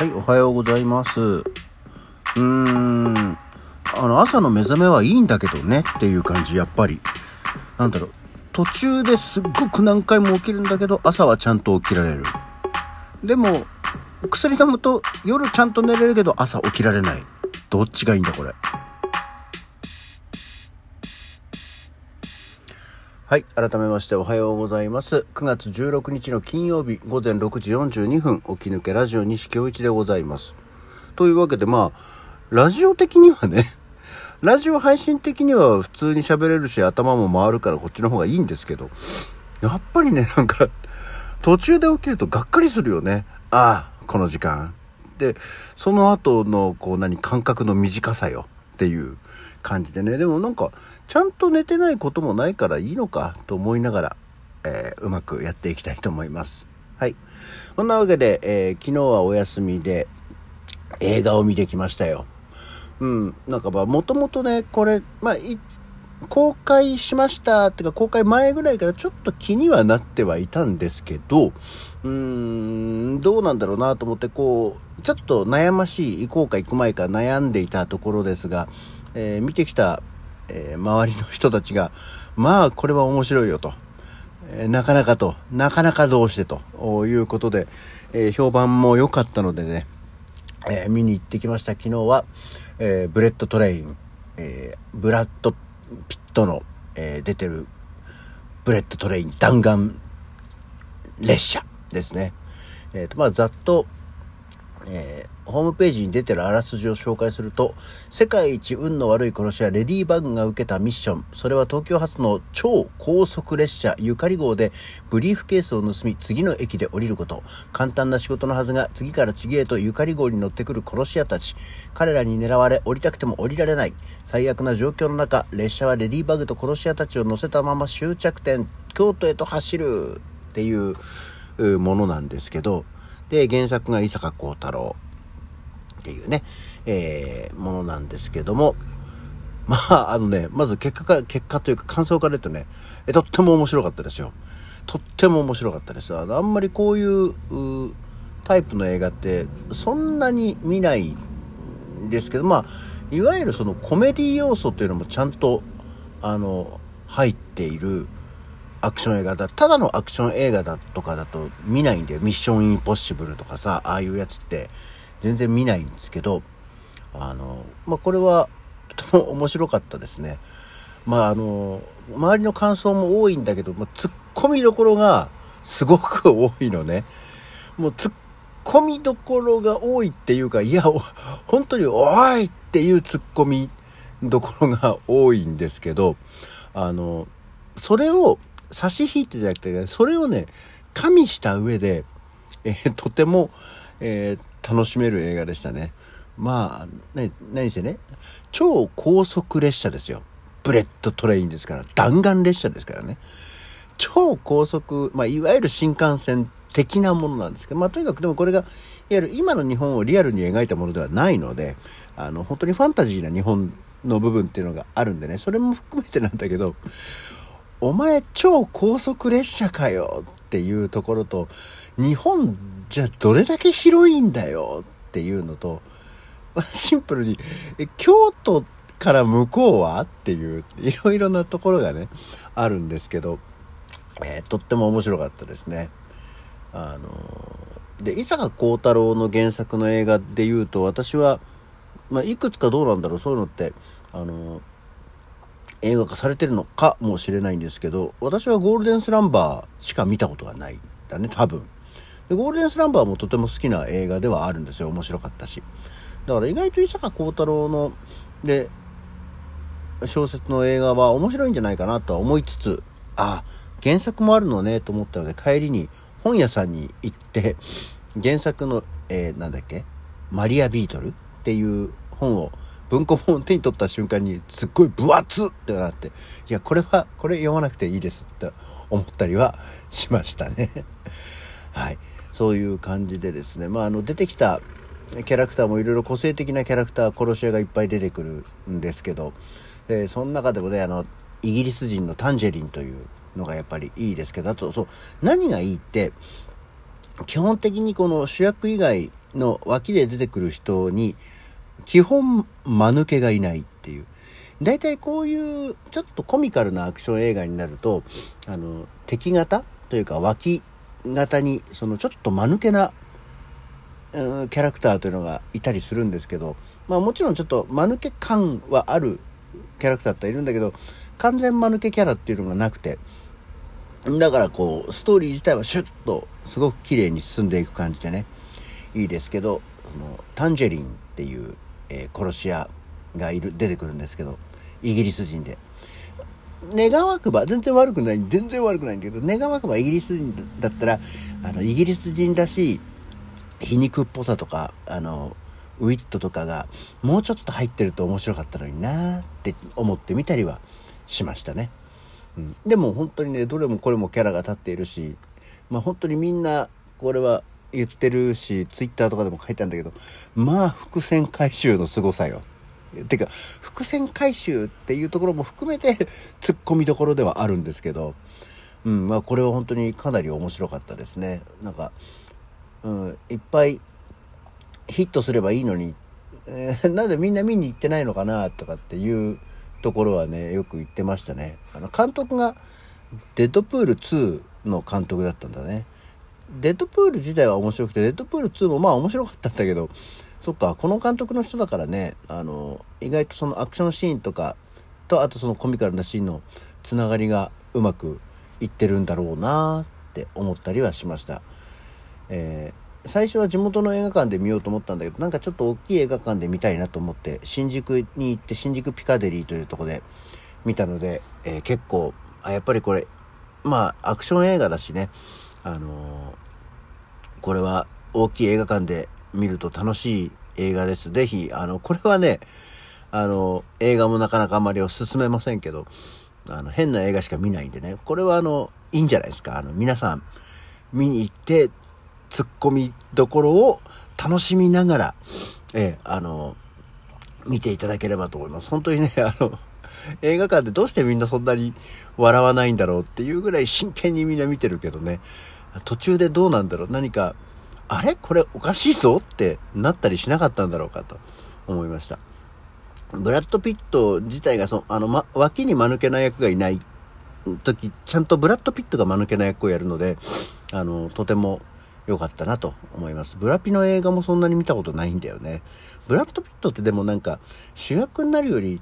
はい、おはようございます。うーん、あの、朝の目覚めはいいんだけどねっていう感じ、やっぱり。なんだろう、途中ですっごく何回も起きるんだけど、朝はちゃんと起きられる。でも、薬飲むと夜ちゃんと寝れるけど朝起きられない。どっちがいいんだこれ。はい。改めましておはようございます。9月16日の金曜日午前6時42分、起き抜けラジオ西京一でございます。というわけで、まあ、ラジオ的にはね、ラジオ配信的には普通に喋れるし、頭も回るからこっちの方がいいんですけど、やっぱりね、なんか、途中で起きるとがっかりするよね。ああ、この時間。で、その後の、こう何、感覚の短さよっていう感じでね。でもなんかちゃんと寝てないこともないからいいのかと思いながら、えー、うまくやっていきたいと思います。はい。そんなわけで、えー、昨日はお休みで映画を見てきましたよ。うん。なんかまあもともとねこれまあ公開しましたってか公開前ぐらいからちょっと気にはなってはいたんですけどうーんどうなんだろうなと思ってこうちょっと悩ましい行こうか行く前か悩んでいたところですがえー、見てきた、えー、周りの人たちが、まあ、これは面白いよと。えー、なかなかと、なかなかどうしてということで、え評判も良かったのでね、え見に行ってきました。昨日は、えブレット・トレイン、えブラッド・ピットの、え出てるブレット・トレイン弾丸列車ですね。えっ、と、まあ、ざっと、えー、ホームページに出てるあらすじを紹介すると、世界一運の悪い殺し屋レディー・バグが受けたミッション。それは東京発の超高速列車ゆかり号でブリーフケースを盗み次の駅で降りること。簡単な仕事のはずが次から次へとゆかり号に乗ってくる殺し屋たち。彼らに狙われ降りたくても降りられない。最悪な状況の中、列車はレディー・バグと殺し屋たちを乗せたまま終着点、京都へと走るっていうものなんですけど、で、原作が伊坂幸太郎っていうね、えー、ものなんですけども、まあ、あのね、まず結果か、結果というか感想から言うとね、え、とっても面白かったですよ。とっても面白かったです。あの、あんまりこういうタイプの映画ってそんなに見ないんですけど、まあ、いわゆるそのコメディ要素っていうのもちゃんと、あの、入っている、アクション映画だ。ただのアクション映画だとかだと見ないんだよ。ミッションインポッシブルとかさ、ああいうやつって全然見ないんですけど、あの、まあ、これはとても面白かったですね。まあ、あの、周りの感想も多いんだけど、まあ、ツッコミどころがすごく多いのね。もうツッコミどころが多いっていうか、いや、本当においっていうツッコミどころが多いんですけど、あの、それを差し引いてじゃなくて、それをね、加味した上で、えー、とても、えー、楽しめる映画でしたね。まあ、ね、何せね、超高速列車ですよ。ブレットトレインですから、弾丸列車ですからね。超高速、まあ、いわゆる新幹線的なものなんですけど、まあ、とにかくでもこれが、いわゆる今の日本をリアルに描いたものではないので、あの、本当にファンタジーな日本の部分っていうのがあるんでね、それも含めてなんだけど、お前超高速列車かよっていうところと、日本じゃどれだけ広いんだよっていうのと、シンプルに、京都から向こうはっていう、いろいろなところがね、あるんですけど、えー、とっても面白かったですね。あので、伊坂幸太郎の原作の映画で言うと、私は、まあ、いくつかどうなんだろう、そういうのって、あの映画化されてるのかもしれないんですけど、私はゴールデンスランバーしか見たことがない。だね、多分。で、ゴールデンスランバーもとても好きな映画ではあるんですよ。面白かったし。だから意外と伊坂幸太郎の、で、小説の映画は面白いんじゃないかなとは思いつつ、あ、原作もあるのねと思ったので帰りに本屋さんに行って、原作の、えー、なんだっけ？マリア・ビートルっていう本を文庫本を手に取った瞬間にすっごい分厚ってなって、いや、これは、これ読まなくていいですって思ったりはしましたね。はい。そういう感じでですね、まあ、あの、出てきたキャラクターもいろいろ個性的なキャラクター、殺し屋がいっぱい出てくるんですけど、えー、その中でもね、あの、イギリス人のタンジェリンというのがやっぱりいいですけど、あと、そう、何がいいって、基本的にこの主役以外の脇で出てくる人に、基本間抜けがいないっていう。大体こういうちょっとコミカルなアクション映画になると、あの、敵型？というか脇型に、そのちょっと間抜けな、うん、キャラクターというのがいたりするんですけど、まあもちろんちょっと間抜け感はあるキャラクターっているんだけど、完全間抜けキャラっていうのがなくて、だからこう、ストーリー自体はシュッとすごく綺麗に進んでいく感じでね、いいですけど、そのタンジェリンっていう、えー、殺し屋がいる、出てくるんですけど、イギリス人で。願わくば、全然悪くない、全然悪くないんだけど、願わくばイギリス人だったら、あの、イギリス人らしい皮肉っぽさとか、あの、ウィットとかがもうちょっと入ってると面白かったのになって思ってみたりはしましたね。うん、でも本当にね、どれもこれもキャラが立っているし、まあ本当にみんなこれは言ってるし、ツイッターとかでも書いたんだけど、まあ伏線回収の凄さよ。てか、伏線回収っていうところも含めて突っ込みどころではあるんですけど、うん、まあこれは本当にかなり面白かったですね。なんか、うん、いっぱいヒットすればいいのに、えー、なんでみんな見に行ってないのかなとかっていうところはね、よく言ってましたね。あの、監督がデッドプール2の監督だったんだね。デッドプール自体は面白くて、デッドプール2もまあ面白かったんだけど、そっか、この監督の人だからね、あの、意外とそのアクションシーンとか、と、あとそのコミカルなシーンのつながりがうまくいってるんだろうなって思ったりはしました。えー、最初は地元の映画館で見ようと思ったんだけど、なんかちょっと大きい映画館で見たいなと思って、新宿に行って、新宿ピカデリーというとこで見たので、えー、結構、あ、やっぱりこれ、まあ、アクション映画だしね、あのー、これは大きい映画館で見ると楽しい映画です。ぜひ、あの、これはね、あの、映画もなかなかあまりお勧めませんけど、あの、変な映画しか見ないんでね、これはあの、いいんじゃないですか。あの、皆さん、見に行って、突っ込みどころを楽しみながら、ええ、あの、見ていただければと思います。本当にね、あの、映画館でどうしてみんなそんなに笑わないんだろうっていうぐらい真剣にみんな見てるけどね、途中でどうなんだろう何か、あれ？これおかしいぞってなったりしなかったんだろうかと思いました。ブラッド・ピット自体がそあの、ま、脇に間抜けな役がいない時、ちゃんとブラッド・ピットが間抜けな役をやるので、あの、とても良かったなと思います。ブラピの映画もそんなに見たことないんだよね。ブラッド・ピットってでもなんか主役になるより、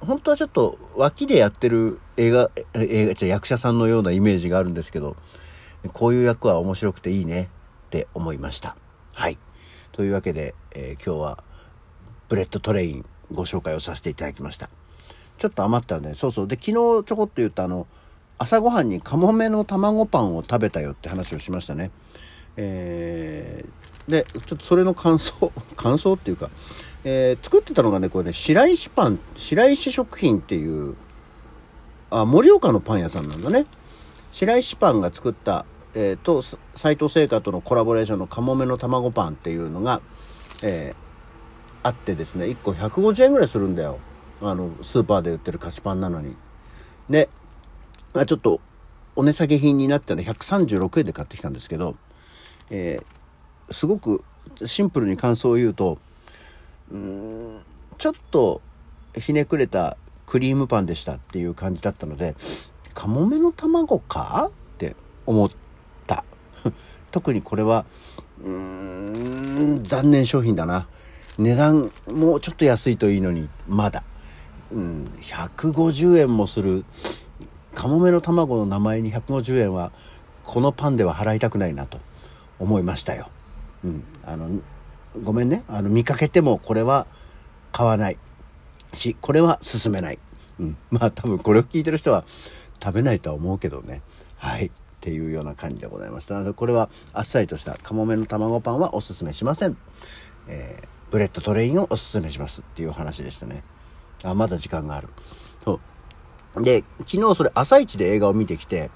本当はちょっと脇でやってる映画、映画、じゃ役者さんのようなイメージがあるんですけど、こういう役は面白くていいね。って思いました。はい。というわけで、えー、今日はブレットトレインご紹介をさせていただきました。ちょっと余ったんで、そうそう。で、昨日ちょこっと言ったあの、朝ごはんにカモメの卵パンを食べたよって話をしましたね。えー、で、ちょっとそれの感想、感想っていうか、えー、作ってたのがね、これね、白石パン、白石食品っていう、あ、盛岡のパン屋さんなんだね。白石パンが作ったえー、と斎藤製菓とのコラボレーションのカモメの卵パンっていうのが、えー、あってですね1個150円ぐらいするんだよあのスーパーで売ってる菓子パンなのにでちょっとお値下げ品になってね136円で買ってきたんですけど、えー、すごくシンプルに感想を言うとうんちょっとひねくれたクリームパンでしたっていう感じだったのでカモメの卵かって思って 特にこれは、うーん、残念商品だな。値段、もうちょっと安いといいのに、まだ。うん、150円もする、カモメの卵の名前に150円は、このパンでは払いたくないなと思いましたよ。うん、あの、ごめんね。あの、見かけてもこれは買わないし、これは進めない。うん。まあ多分これを聞いてる人は食べないとは思うけどね。はい。っていうような感じでございましたので、これはあっさりとしたカモメの卵パンはおすすめしません。えー、ブレットトレインをおすすめしますっていう話でしたね。あ、まだ時間がある。そう。で、昨日それ朝一で映画を見てきて、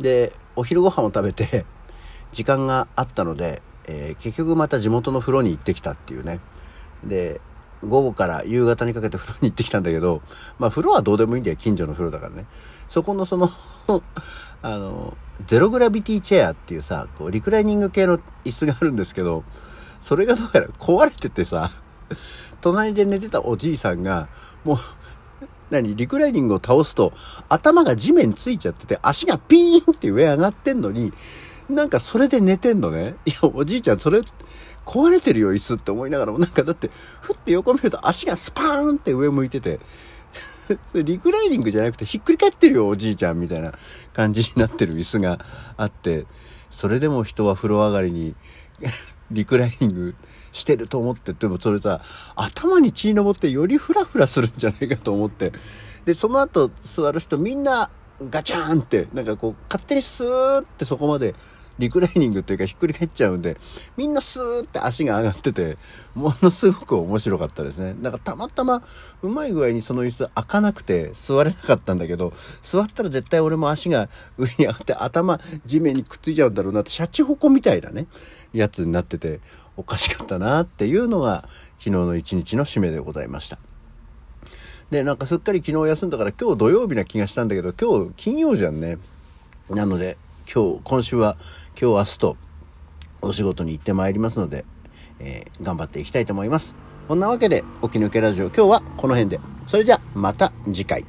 で、お昼ご飯を食べて、時間があったので、えー、結局また地元の風呂に行ってきたっていうね。で、午後から夕方にかけて風呂に行ってきたんだけど、まあ風呂はどうでもいいんだよ、近所の風呂だからね。そこのその あの、ゼログラビティチェアっていうさ、こう、リクライニング系の椅子があるんですけど、それがどうやら壊れててさ、隣で寝てたおじいさんが、もう、何リクライニングを倒すと、頭が地面ついちゃってて、足がピーンって上上がってんのに、なんかそれで寝てんのね。いや、おじいちゃん、それ、壊れてるよ、椅子って思いながらも、なんかだって、ふって横見ると足がスパーンって上向いてて、リクライニングじゃなくてひっくり返ってるよ、おじいちゃん、みたいな感じになってる椅子があって、それでも人は風呂上がりに リクライニングしてると思って、でもそれさ、頭に血登ってよりフラフラするんじゃないかと思って。で、その後座る人みんなガチャーンって、なんかこう、勝手にスーってそこまでリクライニングっていうかひっくり返っちゃうんで、みんなスーって足が上がってて、ものすごく面白かったですね。なんかたまたまうまい具合にその椅子開かなくて座れなかったんだけど、座ったら絶対俺も足が上に上がって頭地面にくっついちゃうんだろうなって、シャチホコみたいなね、やつになってて、おかしかったなっていうのが昨日の一日の締めでございました。で、なんかすっかり昨日休んだから今日土曜日な気がしたんだけど、今日金曜じゃんね。なので、今日、今週は今日明日とお仕事に行ってまいりますので、えー、頑張っていきたいと思います。こんなわけで、起き抜けラジオ今日はこの辺で。それじゃまた次回。